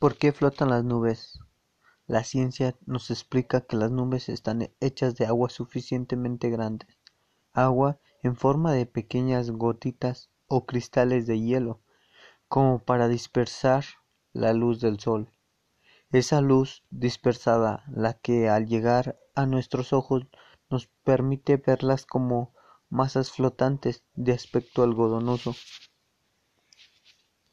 ¿Por qué flotan las nubes? La ciencia nos explica que las nubes están hechas de agua suficientemente grande, agua en forma de pequeñas gotitas o cristales de hielo, como para dispersar la luz del sol. Esa luz dispersada, la que al llegar a nuestros ojos nos permite verlas como masas flotantes de aspecto algodonoso.